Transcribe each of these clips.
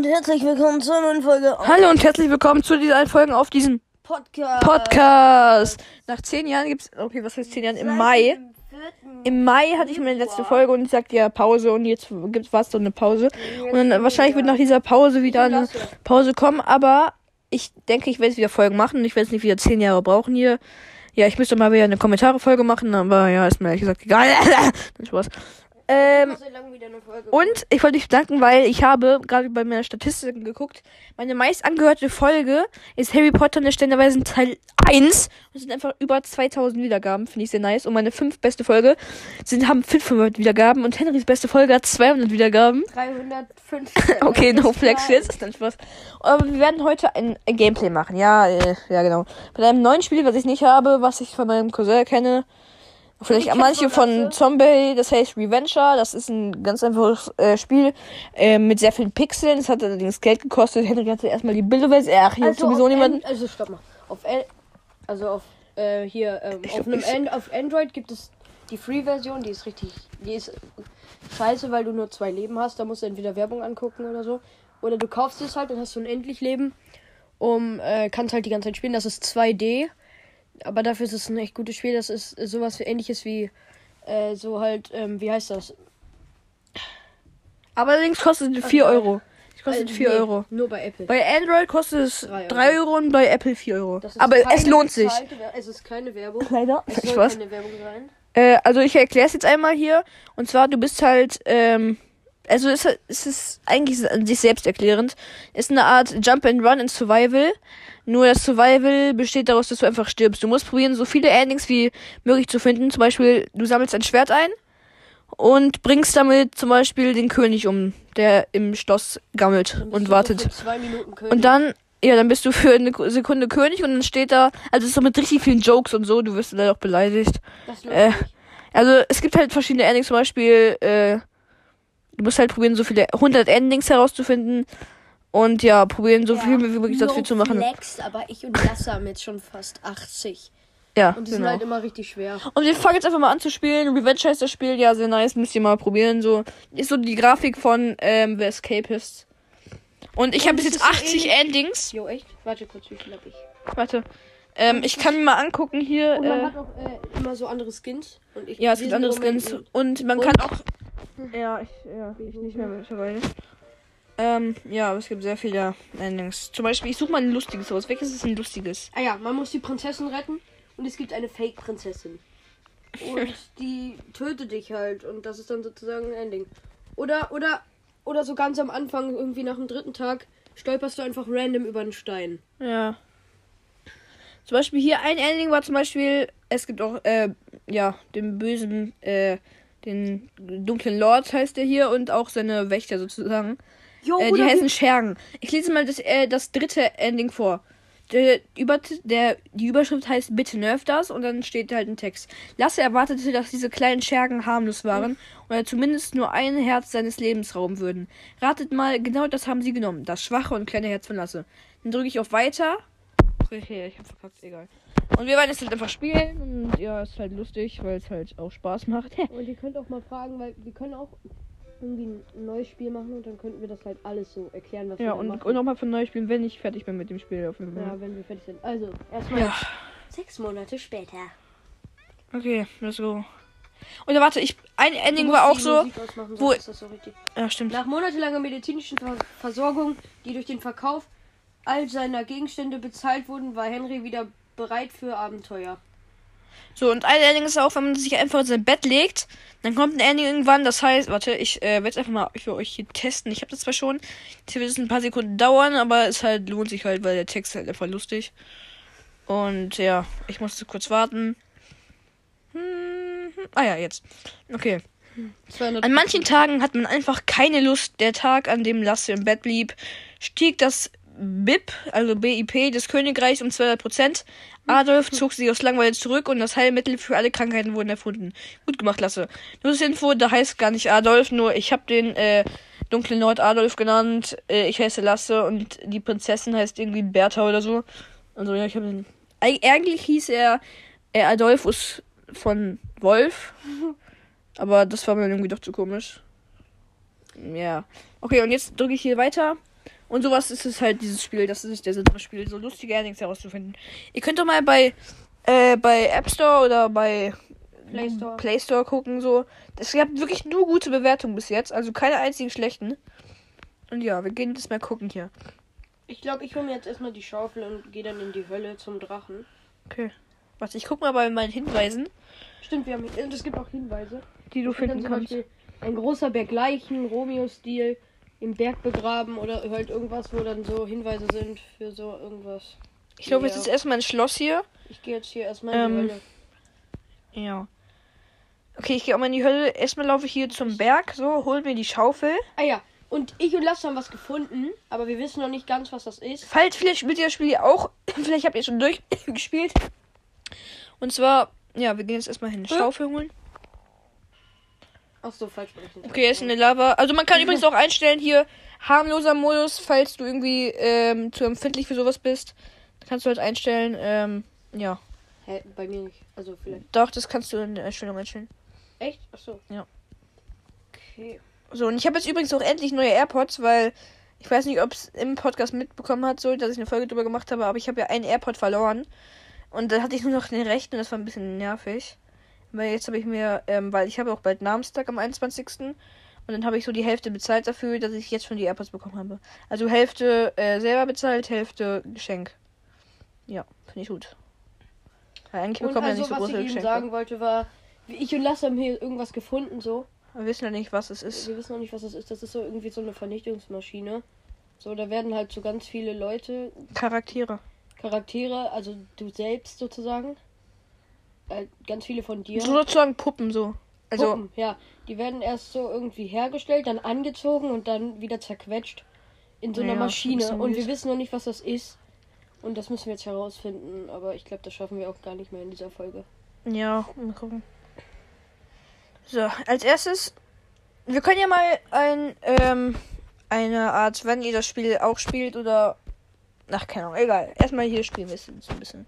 und herzlich willkommen zu einer neuen Folge Hallo und herzlich willkommen zu dieser Folge auf diesem Podcast. Podcast. Nach zehn Jahren gibt's, okay, was heißt zehn Jahren? Im Mai. Im Mai hatte ich meine letzte Folge und ich sagte ja Pause und jetzt gibt's was so eine Pause. Und dann wahrscheinlich wird nach dieser Pause wieder eine Pause kommen, aber ich denke, ich werde jetzt wieder Folgen machen. Ich werde jetzt nicht wieder zehn Jahre brauchen hier. Ja, ich müsste mal wieder eine Kommentare-Folge machen, aber ja, ist mir ehrlich gesagt egal. Spaß. Ähm, und ich wollte dich bedanken, weil ich habe gerade bei meiner Statistiken geguckt. Meine meist angehörte Folge ist Harry Potter und der Ständerweisen Teil 1. Und es sind einfach über 2000 Wiedergaben. Finde ich sehr nice. Und meine fünf beste Folge sind, haben 500 Wiedergaben. Und Henrys beste Folge hat 200 Wiedergaben. 305. Okay, no flex jetzt. Ist dann Spaß. Aber wir werden heute ein, ein Gameplay machen. Ja, äh, ja, genau. Von einem neuen Spiel, was ich nicht habe, was ich von meinem Cousin kenne. Vielleicht manche von. Zombie, das heißt Reventure. Das ist ein ganz einfaches äh, Spiel äh, mit sehr vielen Pixeln. Es hat allerdings Geld gekostet. Henry hatte erstmal die Bilderversion. Ach, hier Also sowieso auf niemanden. An- also stopp mal. Auf L also auf äh, hier ähm, auf, einem An auf Android gibt es die Free-Version, die ist richtig, die ist scheiße, weil du nur zwei Leben hast. Da musst du entweder Werbung angucken oder so, oder du kaufst es halt, dann hast du unendlich Leben, um äh, kannst halt die ganze Zeit spielen. Das ist 2D, aber dafür ist es ein echt gutes Spiel. Das ist sowas wie ähnliches wie äh, so halt, ähm, wie heißt das? Aber allerdings kostet es 4 Euro. Es kostet Äh, 4 nee, Euro. Nur bei Apple. Bei Android kostet es Drei 3 Euro. und bei Apple 4 Euro. Aber es lohnt sich. Es ist keine Werbung. Leider. Es soll Spaß. keine Werbung sein. Äh, also ich erkläre es jetzt einmal hier. Und zwar, du bist halt, ähm, also es, es ist eigentlich an sich selbst erklärend. Ist eine Art Jump and Run in Survival. Nur das Survival besteht daraus, dass du einfach stirbst. Du musst probieren, so viele Endings wie möglich zu finden. Zum Beispiel, du sammelst ein Schwert ein und bringst damit zum Beispiel den König um, der im Schloss gammelt Dann und wartet. Und dann, ja, dann bist du für eine Sekunde König und dann steht da, also es ist so mit richtig vielen Jokes und so, du wirst leider auch beleidigt. Äh. Also es gibt halt verschiedene Endings, zum Beispiel, äh, du musst halt probieren, so viele 100 Endings herauszufinden und ja, probieren so viel wie möglich dafür zu machen. Flex, aber ich und Lasse haben jetzt schon fast 80. Ja, Und die sind genau. halt immer richtig schwer. Und wir fangen jetzt einfach mal an zu spielen. Revenge heißt das Spiel, ja, sehr nice, müsst ihr mal probieren. So ist so die Grafik von ähm, The Escapist. Und ich Und habe bis jetzt ist so 80 ähnlich- Endings. Jo, echt? Warte kurz, wie viel hab ich? Warte. Ähm, ich kann mir mal angucken hier. Und man Äh, hat auch äh, immer so andere Skins. Und ich, Ja, es gibt sind andere Skins. in- Und man Und- kann auch. Ja, ich, ja, ich nicht mehr mittlerweile. Ähm, ja, aber es gibt sehr viele Endings. Zum Beispiel, ich suche mal ein lustiges aus. Welches ist ein lustiges? Ah ja, man muss die Prinzessin retten. Und es gibt eine Fake-Prinzessin. Und die tötet dich halt. Und das ist dann sozusagen ein Ending. Oder, oder, oder so ganz am Anfang, irgendwie nach dem dritten Tag, stolperst du einfach random über einen Stein. Ja. Zum Beispiel hier ein Ending war zum Beispiel, es gibt auch, äh, ja, den bösen, äh, den dunklen Lord heißt der hier und auch seine Wächter sozusagen. Jo, Äh, die oder heißen Schergen. Ich lese mal das, äh, das dritte Ending vor. Der, über, der, die Überschrift heißt Bitte nerv das und dann steht halt ein Text. Lasse erwartete, dass diese kleinen Schergen harmlos waren und er zumindest nur ein Herz seines Lebens rauben würden. Ratet mal, genau das haben sie genommen. Das schwache und kleine Herz von Lasse. Dann drücke ich auf Weiter. Okay, ich hab verkackt, egal. Und wir werden jetzt halt einfach spielen und ja, ist halt lustig, weil es halt auch Spaß macht. Und ihr könnt auch mal fragen, weil wir können auch irgendwie ein neues Spiel machen und dann könnten wir das halt alles so erklären, was ja, wir da und, machen. und nochmal von neu spielen, wenn ich fertig bin mit dem Spiel. Auf jeden Fall. ja, wenn wir fertig sind. Also, erstmal Ja. sechs Monate später. Okay, let's go. Oder warte, ich ein Ending war auch so. Wo- ist das so richtig. Ja, stimmt. Nach monatelanger medizinischen Ver Versorgung, die durch den Verkauf all seiner Gegenstände bezahlt wurden, war Henry wieder bereit für Abenteuer. So, und ein Ending ist auch, wenn man sich einfach in sein Bett legt, dann kommt ein Ending irgendwann, das heißt, warte, ich äh, werde es einfach mal für euch hier testen. Ich habe das zwar schon, jetzt wird es ein paar Sekunden dauern, aber es halt lohnt sich halt, weil der Text halt einfach lustig. Und ja, ich musste kurz warten. Hm, hm, ah ja, jetzt. Okay. 200 An manchen Tagen hat man einfach keine Lust. Der Tag, an dem Lasse im Bett blieb, stieg das BIP, also BIP, des Königreichs um 200 Prozent. Adolf zog sich aus Langweile zurück und das Heilmittel für alle Krankheiten wurden erfunden. Gut gemacht, Lasse. Nur das Info, da heißt gar nicht Adolf, nur ich habe den äh, dunklen Lord Adolf genannt. Äh, ich heiße Lasse und die Prinzessin heißt irgendwie Bertha oder so. Also ja, ich habe den. Eig eigentlich hieß er äh, Adolphus von Wolf. Aber das war mir irgendwie doch zu komisch. Ja. Okay, und jetzt drücke ich hier weiter. Und sowas ist es halt, dieses Spiel. Das ist der Sinn des Spiels, so lustige Endings herauszufinden. Ihr könnt doch mal bei, äh, bei App Store oder bei Play Store. Play Store gucken, so. Es gab wirklich nur gute Bewertungen bis jetzt, also keine einzigen schlechten. Und ja, wir gehen jetzt mal gucken hier. Ich glaube, ich hole mir jetzt erstmal die Schaufel und gehe dann in die Hölle zum Drachen. Okay. Warte, ich guck mal bei meinen Hinweisen, Stimmt, wir haben und es gibt auch Hinweise. die du finden kannst. Beispiel ein großer Berg Leichen, Romeo-Stil, im Berg begraben oder halt irgendwas, wo dann so Hinweise sind für so irgendwas. Ich glaube, jetzt Ja. ist erstmal ein Schloss hier. Ich gehe jetzt hier erstmal in Ähm, die Hölle. Ja. Okay, ich gehe auch mal in die Hölle. Erstmal laufe ich hier zum Berg, so, hol mir die Schaufel. Ah ja, und ich und Lasse haben was gefunden, aber wir wissen noch nicht ganz, was das ist. Falls vielleicht spielt ihr das Spiel auch. vielleicht habt ihr schon durchgespielt. Und zwar, ja, wir gehen jetzt erstmal hin. Schaufel holen. Ach so, falsch berechnet. Okay, ist in der Lava. Also man kann übrigens auch einstellen hier harmloser Modus, falls du irgendwie ähm, zu empfindlich für sowas bist. Kannst du halt einstellen, ähm, ja. Hä, bei mir nicht. Also vielleicht. Doch, das kannst du in der Einstellung einstellen. Echt? Ach so. Ja. Okay. So, und ich habe jetzt übrigens auch endlich neue AirPods, weil ich weiß nicht, ob es im Podcast mitbekommen hat, so, dass ich eine Folge drüber gemacht habe, aber ich habe ja einen AirPod verloren. Und dann hatte ich nur noch den rechten und das war ein bisschen nervig. Weil jetzt habe ich mir, ähm, weil ich habe auch bald Namenstag am 21. Und dann habe ich so die Hälfte bezahlt dafür, dass ich jetzt schon die AirPods bekommen habe. Also Hälfte äh, selber bezahlt, Hälfte Geschenk. Ja, finde ich gut. Weil eigentlich wir also, nicht so was große ich eben Geschenke. sagen wollte, war, ich und Lasse haben hier irgendwas gefunden, so. Wir wissen ja nicht, was es ist. Wir wissen noch nicht, was das ist. Das ist so irgendwie so eine Vernichtungsmaschine. So, da werden halt so ganz viele Leute, Charaktere. Charaktere, also du selbst sozusagen. Äh, ganz viele von dir. So sozusagen Puppen so. Also, Puppen, ja. Die werden erst so irgendwie hergestellt, dann angezogen und dann wieder zerquetscht in so einer Ja, Maschine. Und wir wissen noch nicht, was das ist. Und das müssen wir jetzt herausfinden. Aber ich glaube, das schaffen wir auch gar nicht mehr in dieser Folge. Ja, mal gucken. So, als erstes, wir können ja mal ein, ähm, eine Art, wenn ihr das Spiel auch spielt oder. Ach, keine Ahnung, egal. Erstmal hier spielen wir es so ein bisschen.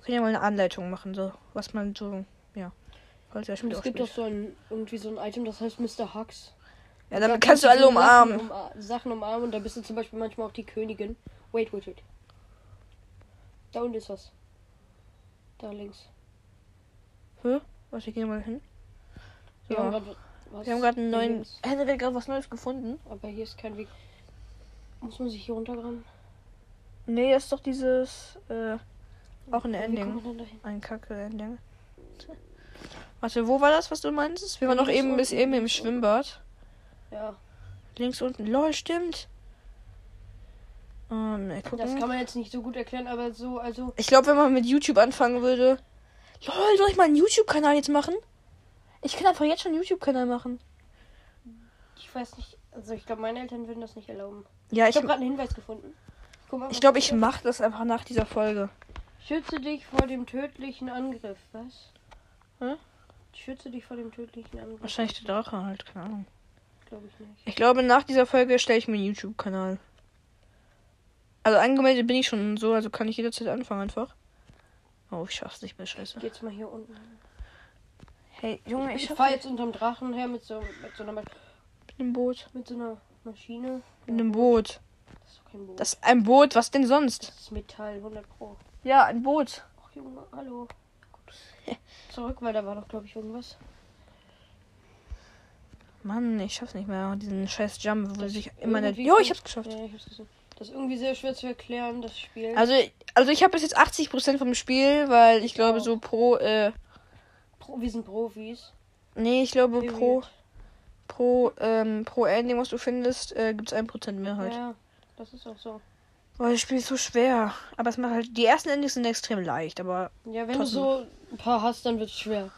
Wir können ja mal eine Anleitung machen, so, was man so, ja. Falls ihr das Und Spiel es gibt doch spielt. so ein, irgendwie so ein Item, das heißt Mr. Hux. Ja, Da damit kannst du alle so umarmen. Sachen, umar Sachen umarmen und da bist du zum Beispiel manchmal auch die Königin. Wait, wait, wait. Da unten ist was. Da links. Was, wir gehen mal hin. Wir So. haben gerade was. Wir haben gerade einen neuen. Henry hat gerade was Neues gefunden. Aber hier ist kein Weg. Muss man sich hier runtergraben? Nee, das ist doch dieses, äh, auch ein Wie Ending. Ein Kacke-Ending. Warte, wo war das, was du meinst? Wir waren noch eben bis eben im. Schwimmbad. Ja, Links unten. Lol, stimmt. Ähm, das kann man jetzt nicht so gut erklären, aber so, also. Ich glaube, wenn man mit YouTube anfangen würde. Lol, soll ich mal einen YouTube-Kanal jetzt machen? Ich kann einfach jetzt schon einen YouTube-Kanal machen. Ich weiß nicht. Also, ich glaube, meine Eltern würden das nicht erlauben. Ja, Ich ich, habe gerade einen Hinweis gefunden. Ich glaube, ich mache das einfach nach dieser Folge. Schütze dich vor dem tödlichen Angriff. Was? Hä? Schütze dich vor dem tödlichen Angriff. Wahrscheinlich der Drache halt, keine Ahnung. Glaube ich nicht. Ich glaube, nach dieser Folge stelle ich mir einen YouTube-Kanal. Also angemeldet bin ich schon so, also kann ich jederzeit anfangen einfach. Oh, ich schaff's nicht mehr, scheiße. Geh jetzt mal hier unten. Hey, Junge, ich Ich nicht. jetzt unterm Drachen her mit so, mit so einer mit dem Boot. mit so einer Maschine. Mit einem Boot. Das ist doch kein Boot. Das ist ein Boot, was denn sonst? Das ist Metall, 100 Pro. Ja, ein Boot. Ach Junge, hallo. Gut. Zurück, weil da war doch, glaube ich, irgendwas. Mann, ich schaff's nicht mehr. Diesen scheiß Jump, wo Das sich immer nicht. Jo, ich hab's geschafft. Ja, ich hab's gesehen. Das ist irgendwie sehr schwer zu erklären, das Spiel. Also, also ich habe bis jetzt 80% vom Spiel, weil ich glaube auch. so pro, äh, Pro, wir sind Profis. nee, ich glaube Period. pro, pro, ähm, pro Ending, was du findest, äh, gibt's 1% mehr halt. Ja, das ist auch so. Boah, das Spiel ist so schwer. Aber es macht halt, die ersten Endings sind extrem leicht, aber Ja, wenn Trotzdem. du so ein paar hast, dann wird's schwer.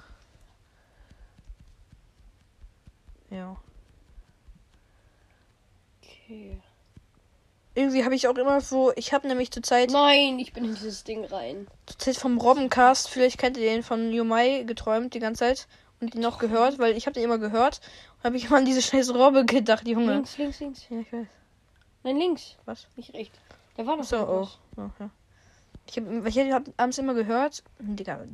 ja. Okay. Irgendwie habe ich auch immer so, ich habe nämlich zur Zeit, Nein, ich bin in dieses Ding rein. zur Zeit vom Robbencast, vielleicht kennt ihr den von Yomai geträumt die ganze Zeit und ihn noch gehört, weil ich habe den immer gehört und habe ich immer an diese scheiß Robbe gedacht, Junge. Links, links, links. Ja, ich weiß. Nein, links. Was? Nicht rechts. Da war noch So, oh. oh ja. Ich habe ich hab abends immer gehört. Digga,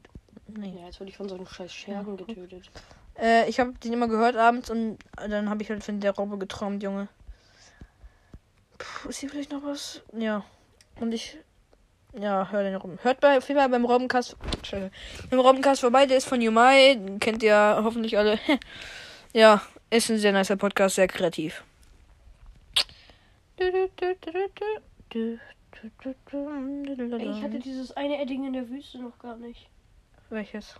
nee. Ja, jetzt wurde ich von so einem scheiß Schergen getötet. Äh, ich habe den immer gehört abends und dann habe ich halt von der Robbe geträumt, Junge. Puh, ist hier vielleicht noch was? Ja. Und ich. Ja, hör den rum. Hört bei jeden Fall beim Robbencast. Beim Robbencast vorbei, der ist von Yumai. Kennt ihr hoffentlich alle. ja, ist ein sehr nicer Podcast, sehr kreativ. Ey, ich hatte dieses eine Edding in der Wüste noch gar nicht. Welches?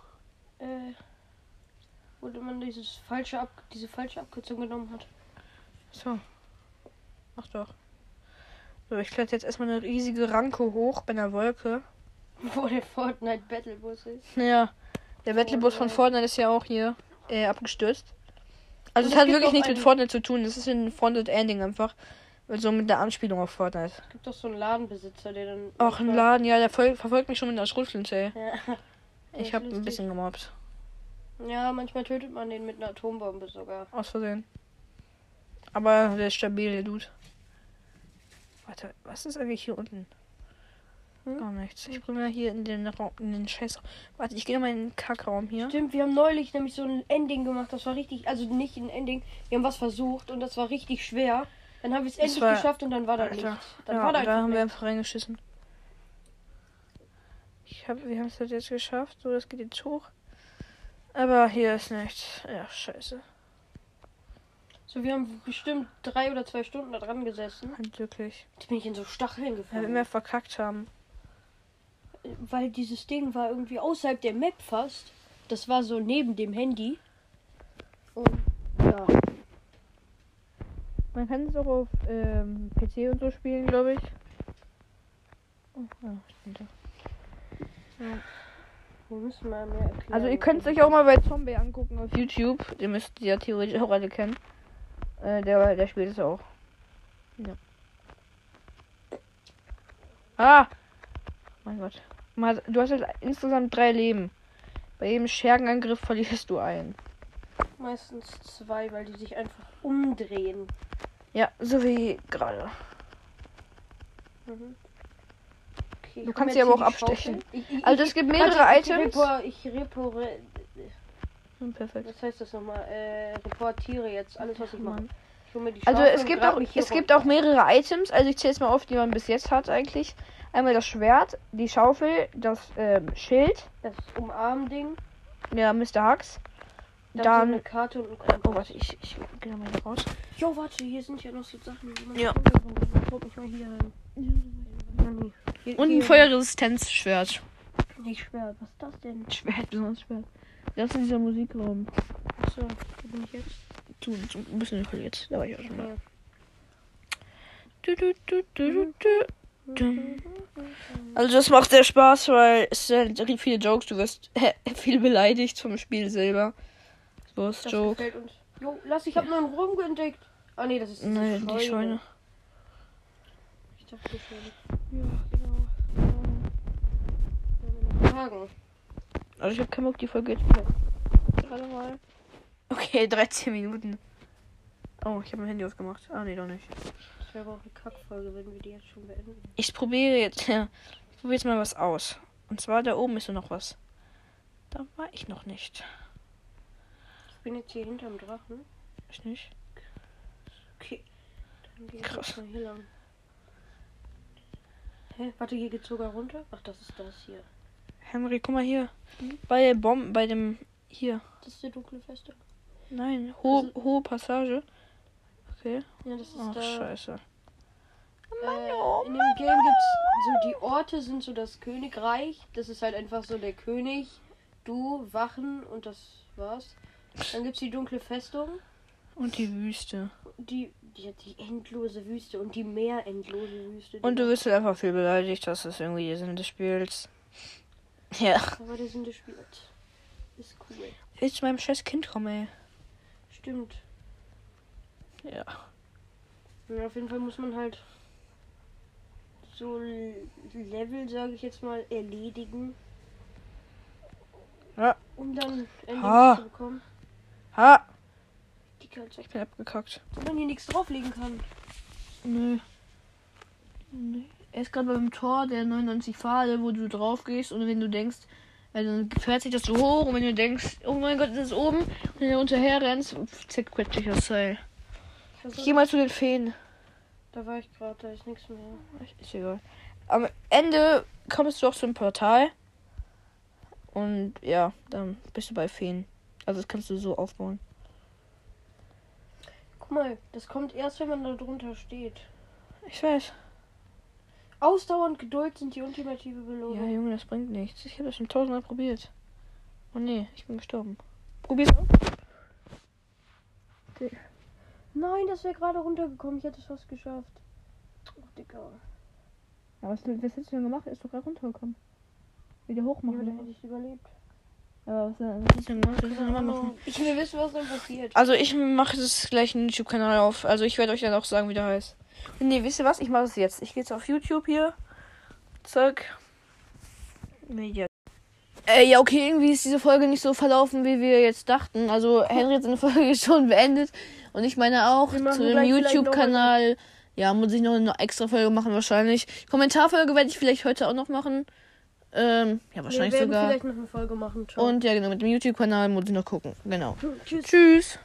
Äh, wo man dieses falsche Ab diese falsche Abkürzung genommen hat. So. Ach doch. So, ich kletter jetzt erstmal eine riesige Ranke hoch bei einer Wolke. Wo der Fortnite Battlebus ist. Ja. Der Battlebus von Fortnite ist ja auch hier äh, abgestürzt. Also es hat wirklich nichts mit Fortnite zu tun. Das ist ein Fortnite Ending einfach. So mit der Anspielung auf Fortnite. Es gibt doch so einen Ladenbesitzer, der dann. Auch ein Laden, ja, der fol- verfolgt mich schon mit einer Schrotflinte, ey. Ja. Ich habe ein bisschen gemobbt. ja, manchmal tötet man den mit einer Atombombe sogar. Aus Versehen. Aber der ist stabil, der Dude. Warte, was ist eigentlich hier unten? Hm? Gar nichts. Ich bringe mal hier in den Raum, in den Scheiß. Warte, ich gehe nochmal in den Kackraum hier. Stimmt, wir haben neulich nämlich so ein Ending gemacht. Das war richtig, also nicht ein Ending. Wir haben was versucht und das war richtig schwer. Dann haben wir es endlich war- geschafft und dann war da nichts. Dann ja, war da da haben wir einfach reingeschissen. Ich hab, wir haben es halt jetzt geschafft. So, das geht jetzt hoch. Aber hier ist nichts. Ja, scheiße. So, wir haben bestimmt drei oder zwei Stunden da dran gesessen. Halt wirklich. Jetzt bin ich in so Stacheln Weil wir gefallen. verkackt haben. Weil dieses Ding war irgendwie außerhalb der Map fast. Das war so neben dem Handy. Und ja. Man kann es auch auf ähm, PC und so spielen, glaube ich. Oh, ja, stimmt. ja. Also ihr könnt es euch auch mal bei Zombie angucken auf YouTube. Den müsst ihr ja theoretisch auch alle kennen. Äh, der, der spielt es auch. Ja. Ah! Mein Gott. Mal- Du hast jetzt insgesamt drei Leben. Bei jedem Schergenangriff verlierst du einen. Meistens zwei, weil die sich einfach umdrehen. Ja, so wie gerade. Mhm. Okay, Du kannst sie aber auch abstechen. Ich, ich, Also es gibt mehrere warte, Items. Ich, repor, ich repore, Hm, perfekt. was heißt das nochmal? Äh, reportiere jetzt alles, was ich mache. Ich Also es gibt auch es gibt runter. auch mehrere Items. Also ich zähle jetzt mal auf, die man bis jetzt hat eigentlich. Einmal das Schwert, die Schaufel, das ähm, Schild, Das Umarm-Ding. ja Mr. Hux. Dann, Dann- so eine Karte und ein Kompass. oh warte, ich ich gehe mal hier raus. Jo, warte, hier sind ja noch so Sachen. Ja. guck mich mal hier rein. Hier, Und ein Feuerresistenzschwert. Nicht schwer. Was ist das denn? Schwert, besonders Schwert. Das ist dieser Musikraum. Achso, wo bin ich jetzt? Zu, zu, ein bisschen verliert. Da war ich auch schon mal. Du, du, du, du, du, du, du. Also das macht sehr Spaß, weil es sind viele Jokes. Du wirst viel beleidigt vom Spiel selber. Ist Das Joke. gefällt uns. Jo, lass, ich hab nur einen Rum entdeckt. Ah nee, das ist Nein, die Scheune. Ich dachte schon. Ja, genau. Fragen. Also ich habe keinen Bock, die Folge jetzt gerade mal. Okay, 13 Minuten. Oh, ich habe mein Handy ausgemacht. Ah, nee, doch nicht. Das wäre aber auch eine Kackfolge, wenn wir die jetzt schon beenden. Ich probiere jetzt, ja, ich probiere jetzt mal was aus. Und zwar da oben ist noch was. Da war ich noch nicht. Ich bin jetzt hier hinterm Drachen. Ich nicht. Okay. Dann gehe ich mal hier lang. Hä? Warte, hier geht's sogar runter? Ach, das ist das hier. Henry, guck mal hier. Bei der Bombe, bei dem. Hier. Das ist die dunkle Feste. Nein, hohe, hohe Passage. Okay. Ja, das ist Ach, da. scheiße. Äh, oh in dem Game gibt's so die Orte sind so das Königreich. Das ist halt einfach so der König, du, Wachen und das war's. Dann gibt's die dunkle Festung, Und die Wüste. die, die, die endlose Wüste und die mehr endlose Wüste. Und du wirst halt einfach viel beleidigt. Das ist irgendwie der Sinn des Spiels. Ja. Aber der Sinn des Spiels ist cool. Ich zu meinem scheiß Kind komme, ey. Stimmt. Ja. Ja, auf jeden Fall muss man halt so Level, sage ich jetzt mal, erledigen. Ja. Um dann Endings Ha. zu bekommen. Ha! Die Kalze. Ich bin abgekackt. Wenn man hier nichts drauflegen kann. Nö. Nö. Er ist gerade beim Tor der 99 Pfade, wo du drauf gehst und wenn du denkst, also dann fährt sich das so hoch und wenn du denkst, oh mein Gott, das ist oben und wenn du unterher rennst, zerquetscht dich das Seil. Ich Ich geh mal zu den Feen. Da war ich gerade, da ist nichts mehr. Ist egal. Am Ende kommst du auch zum Portal. Und ja, dann bist du bei Feen. Also das kannst du so aufbauen. Guck mal, das kommt erst, wenn man da drunter steht. Ich weiß. Ausdauer und Geduld sind die ultimative Ja, Belohnung. Junge, das bringt nichts. Ich habe das schon tausendmal probiert. Oh nee, ich bin gestorben. Probier's auch. Nein, das wäre gerade runtergekommen. Ich hätte es fast geschafft. Oh, Digga. Ja, was, was hättest du denn gemacht? Ist doch gerade runtergekommen. Wieder hoch Ja, dann hätte ich überlebt. Aber was, denn? Was denn Keine gemacht? Ahnung. Ich will wissen, was dann passiert. Also ich mache das gleich einen YouTube-Kanal auf. Also ich werde euch dann auch sagen, wie der heißt. Nee, wisst ihr was? Ich mache es jetzt. Ich gehe jetzt auf YouTube hier. Zack. Media. Äh, ja, okay, irgendwie ist diese Folge nicht so verlaufen, wie wir jetzt dachten. Also Henry hat seine Folge schon beendet. Und ich meine auch machen zu dem YouTube-Kanal. Ja, muss ich noch eine extra Folge machen wahrscheinlich. Kommentarfolge werde ich vielleicht heute auch noch machen. Ähm, ja, wahrscheinlich sogar. vielleicht noch eine Folge machen. Ciao. Und ja, genau, mit dem YouTube-Kanal muss ich noch gucken. Genau. Tschüss. Tschüss.